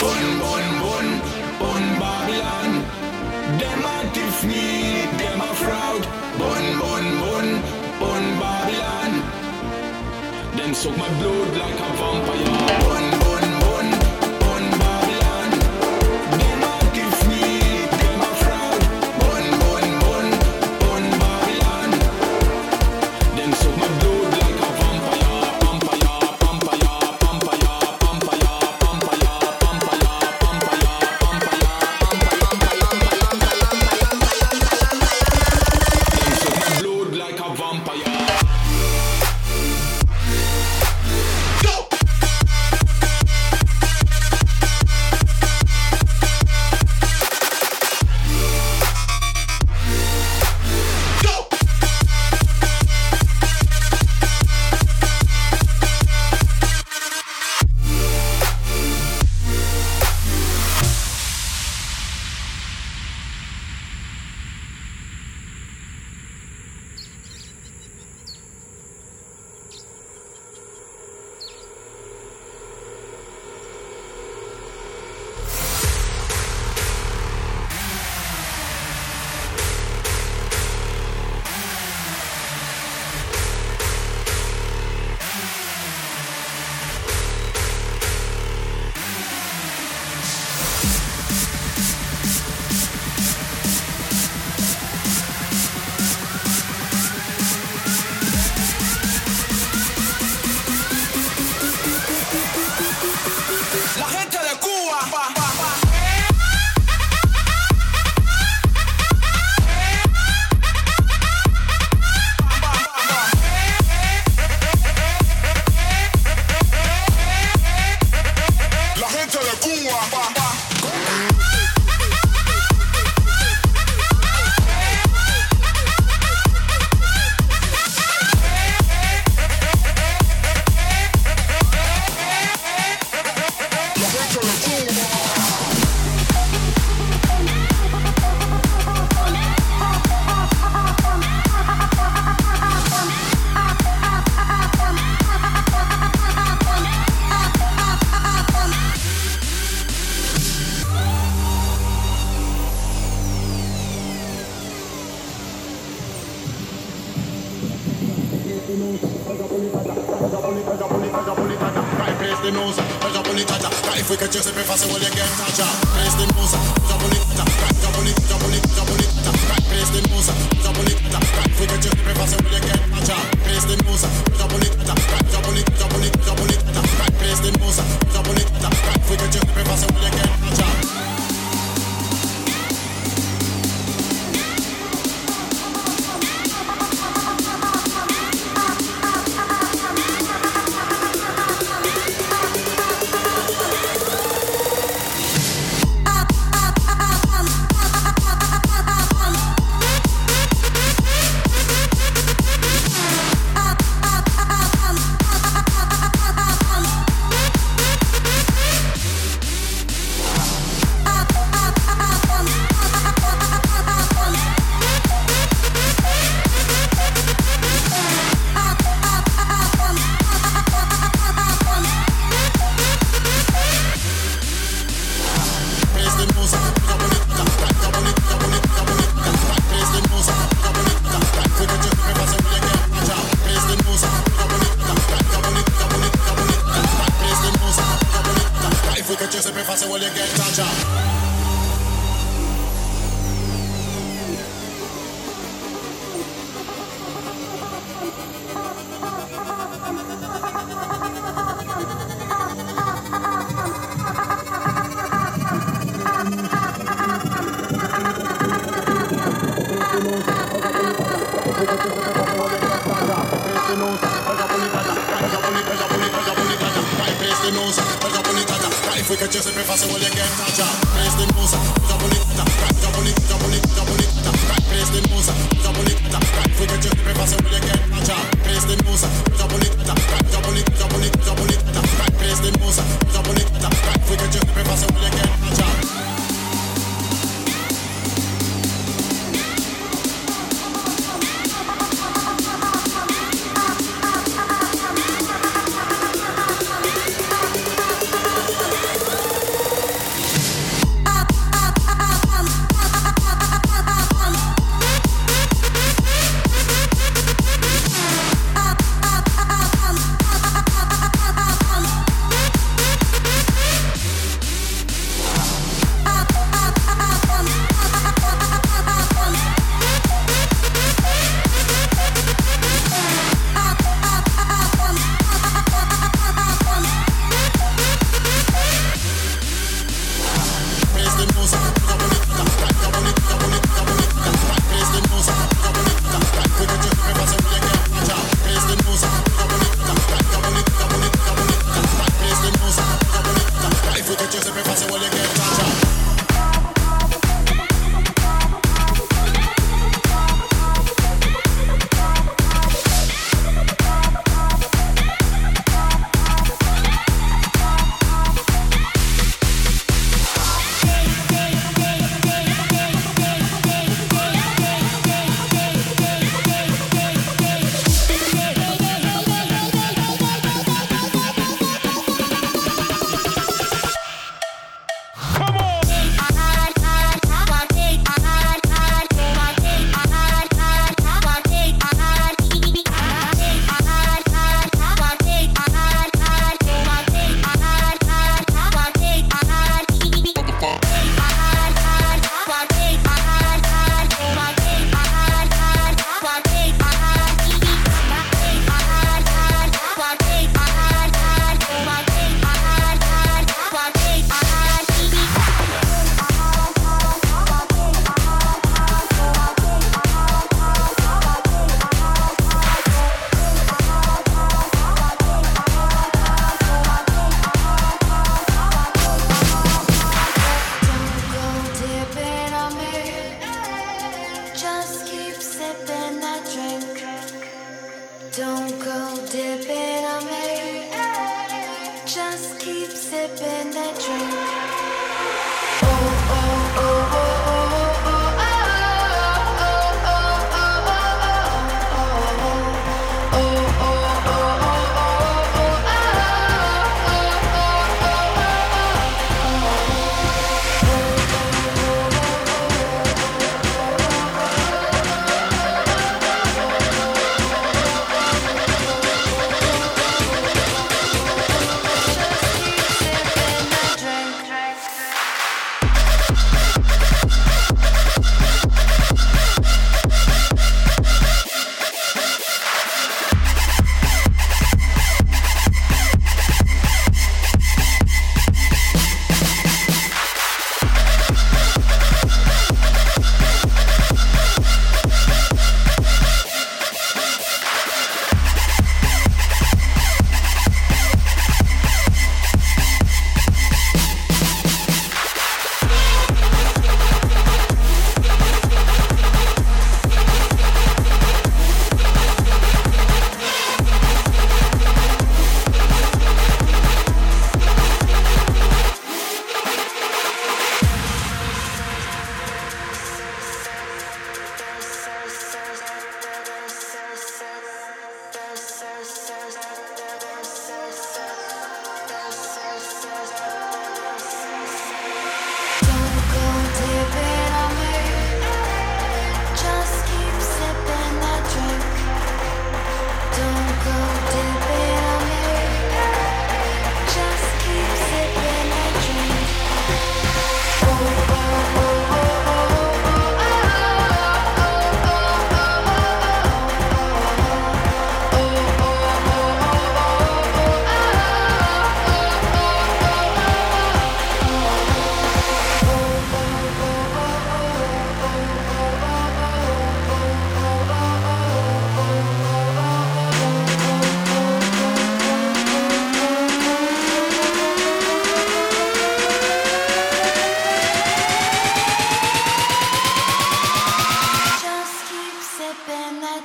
Bun, bun, bun, bun Babylon. Them a tiff me, them a fraud. Bun, bun, bun, bun Babylon. Them suck my blood like a vampire. Bun,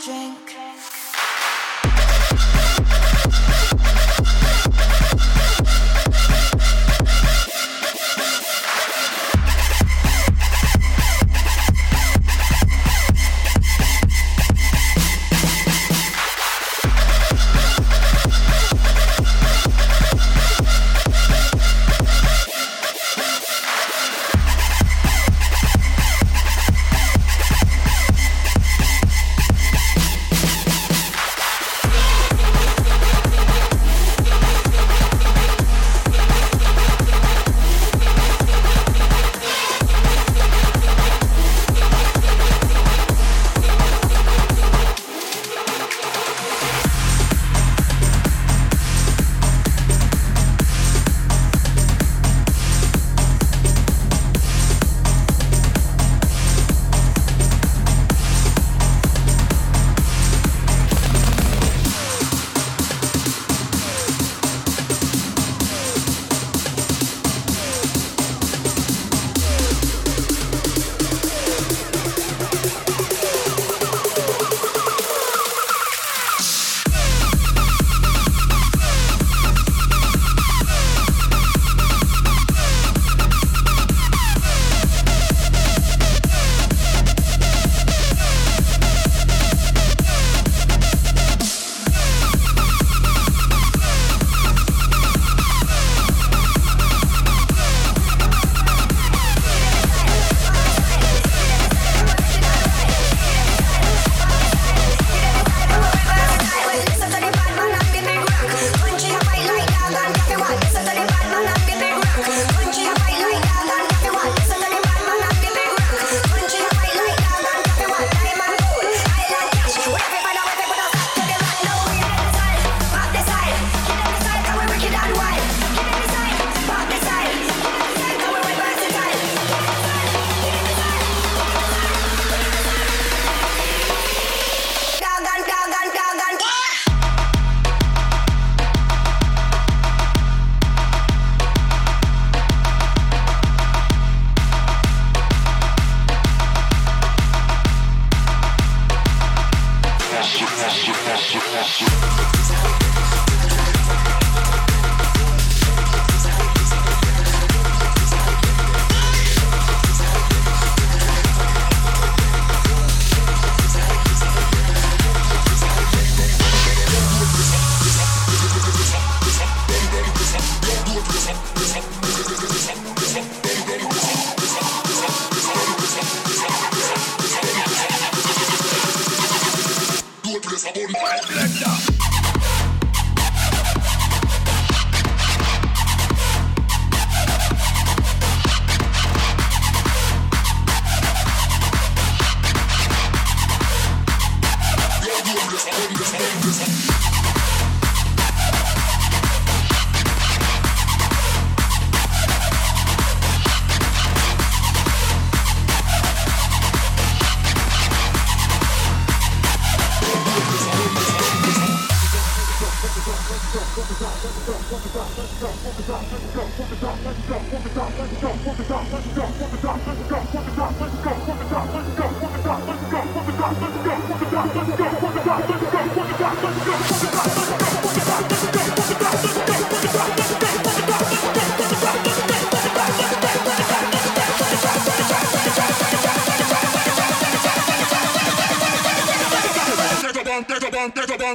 drink.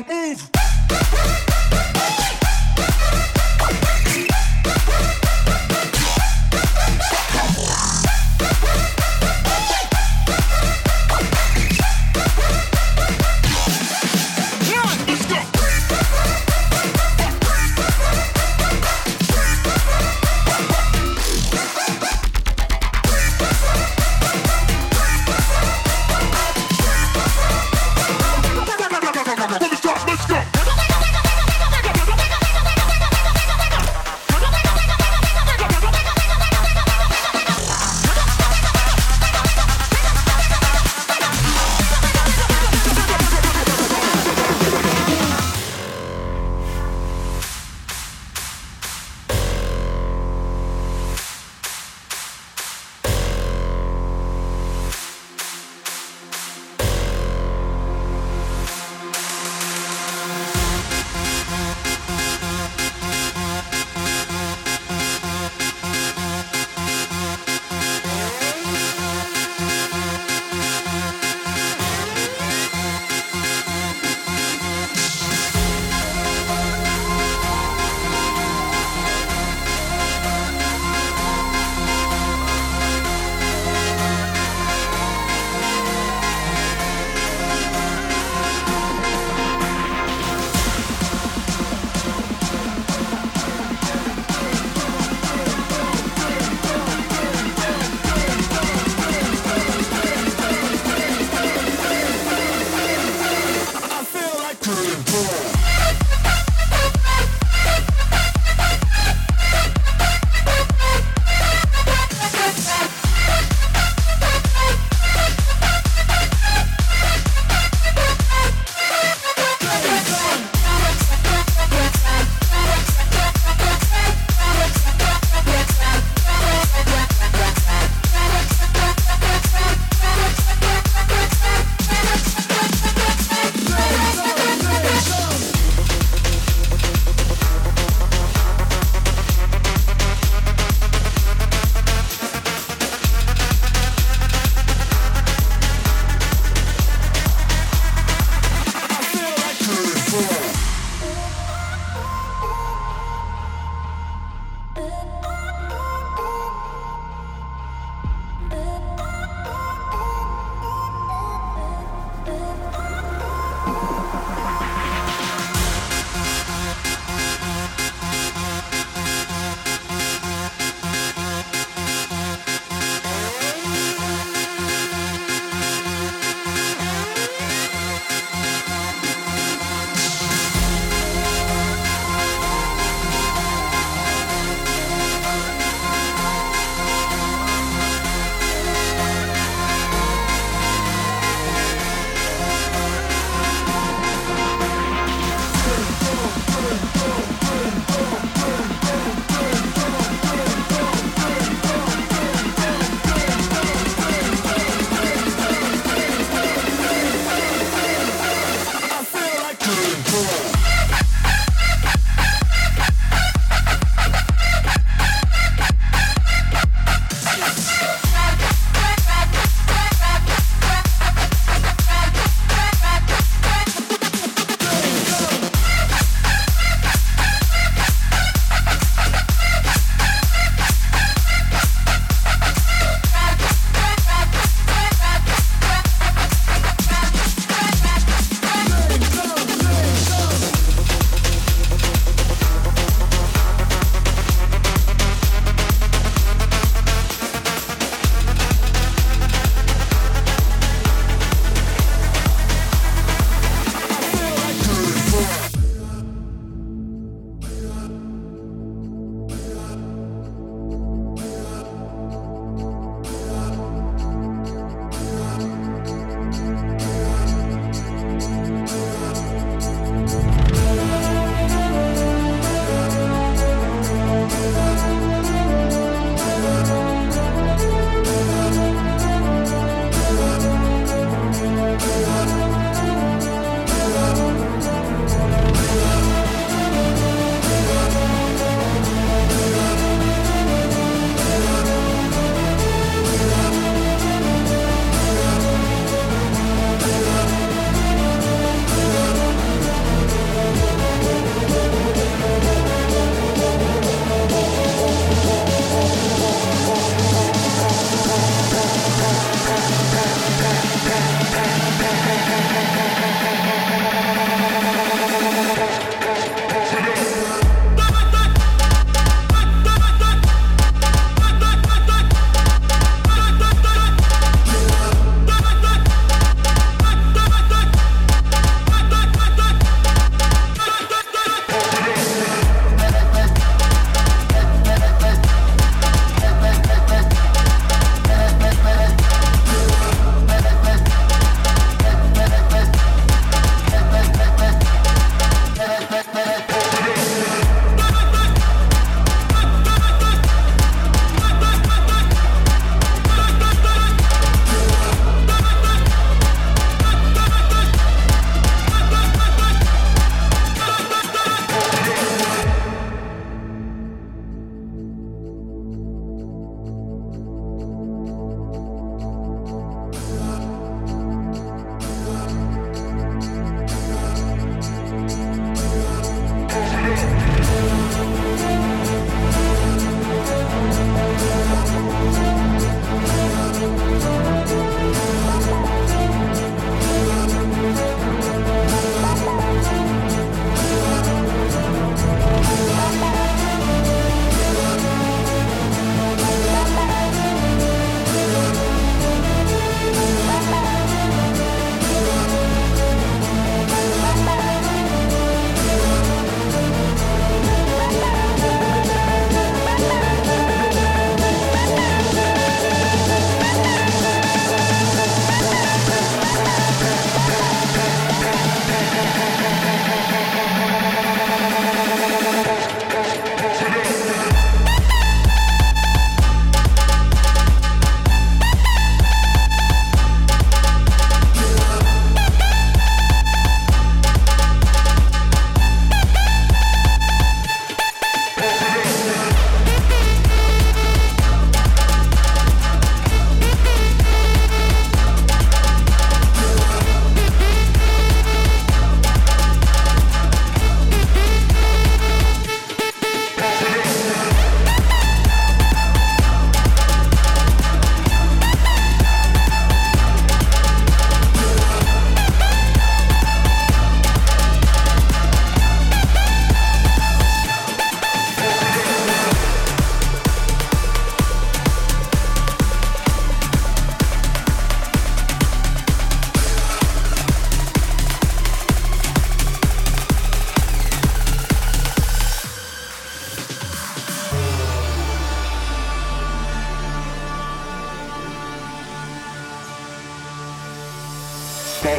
Move!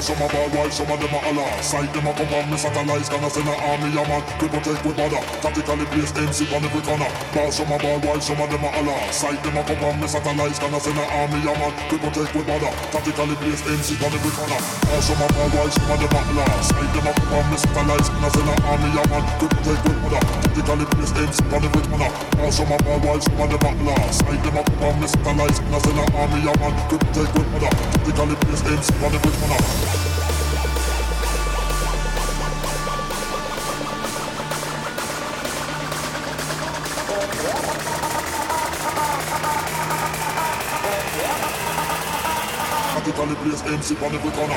Some a bad wife, some of them a Allah. Sight them a come on me satellites, gonna send a army a man. We protect with border, tactically place MC on every corner. Boss some a bad wife, some of them a Allah. Sight them a come on me satellites, gonna send a army a man. We protect with border, tactically place MC on every corner. Boss some a bad wife, some of them a Allah. Sight them a come on me satellites, gonna send a army a man. We protect with border, tactically place MC on every corner. Boss some a bad wife, some of them a Allah. Sight them a on me satellites, gonna send a army a man. We protect with border, tactically MC on every corner. On the place, MC on every corner.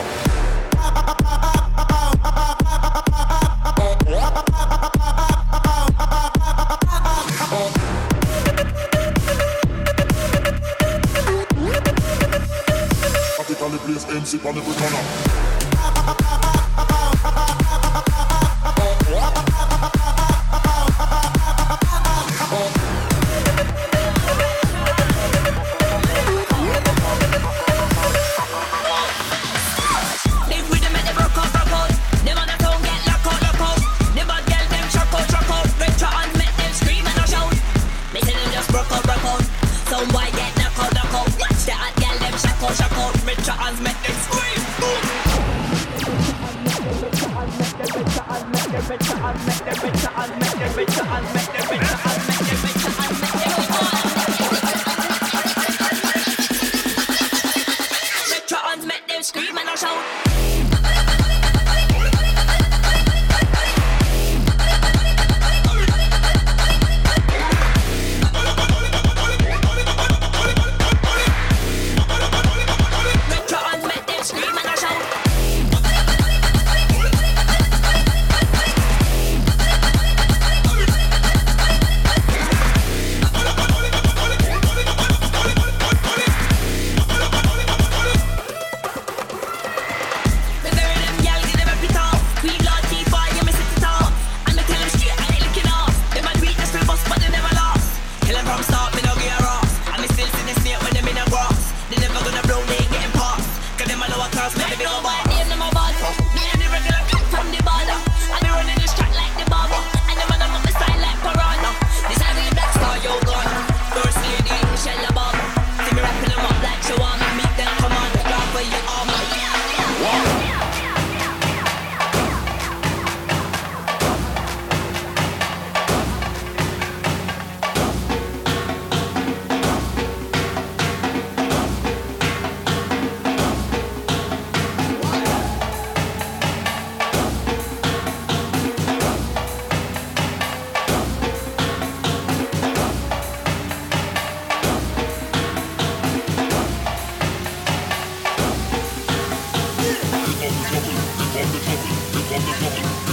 on the place, MC on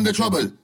the trouble.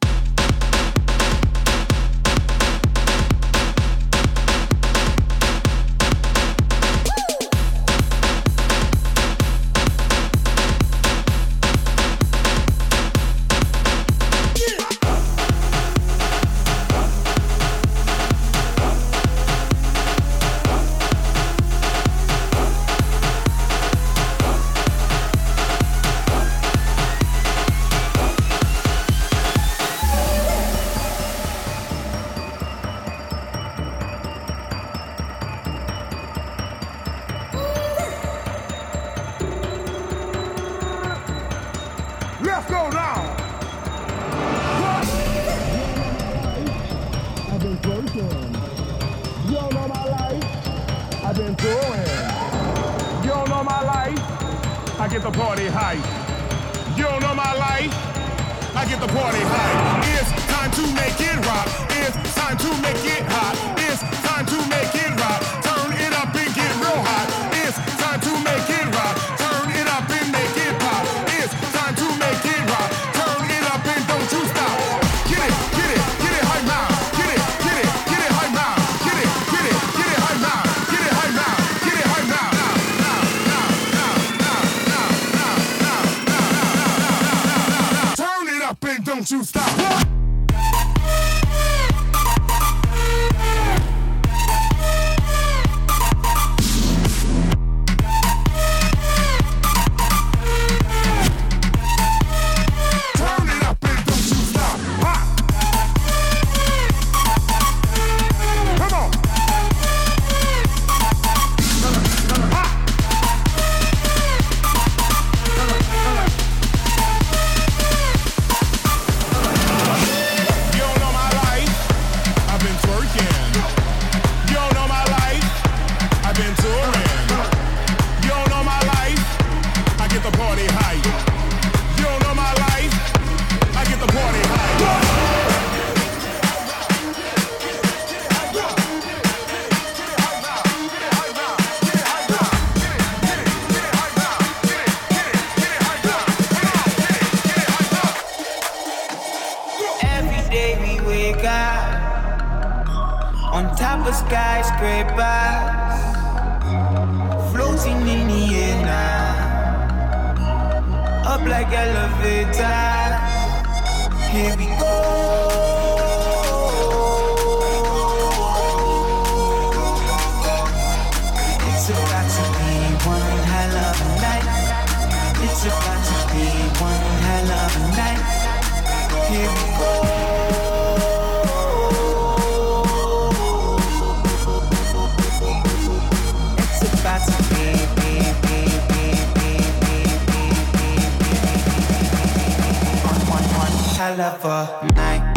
I get the party high. You don't know my life? I get the party high. It's time to make it rock. It's time to make it hot. It's about to be one hell of a night. It's about to be one hell of a night. Here we go. It's about to be, be, be, be, be, be, be, be, be, be. One, one, one hell of a night.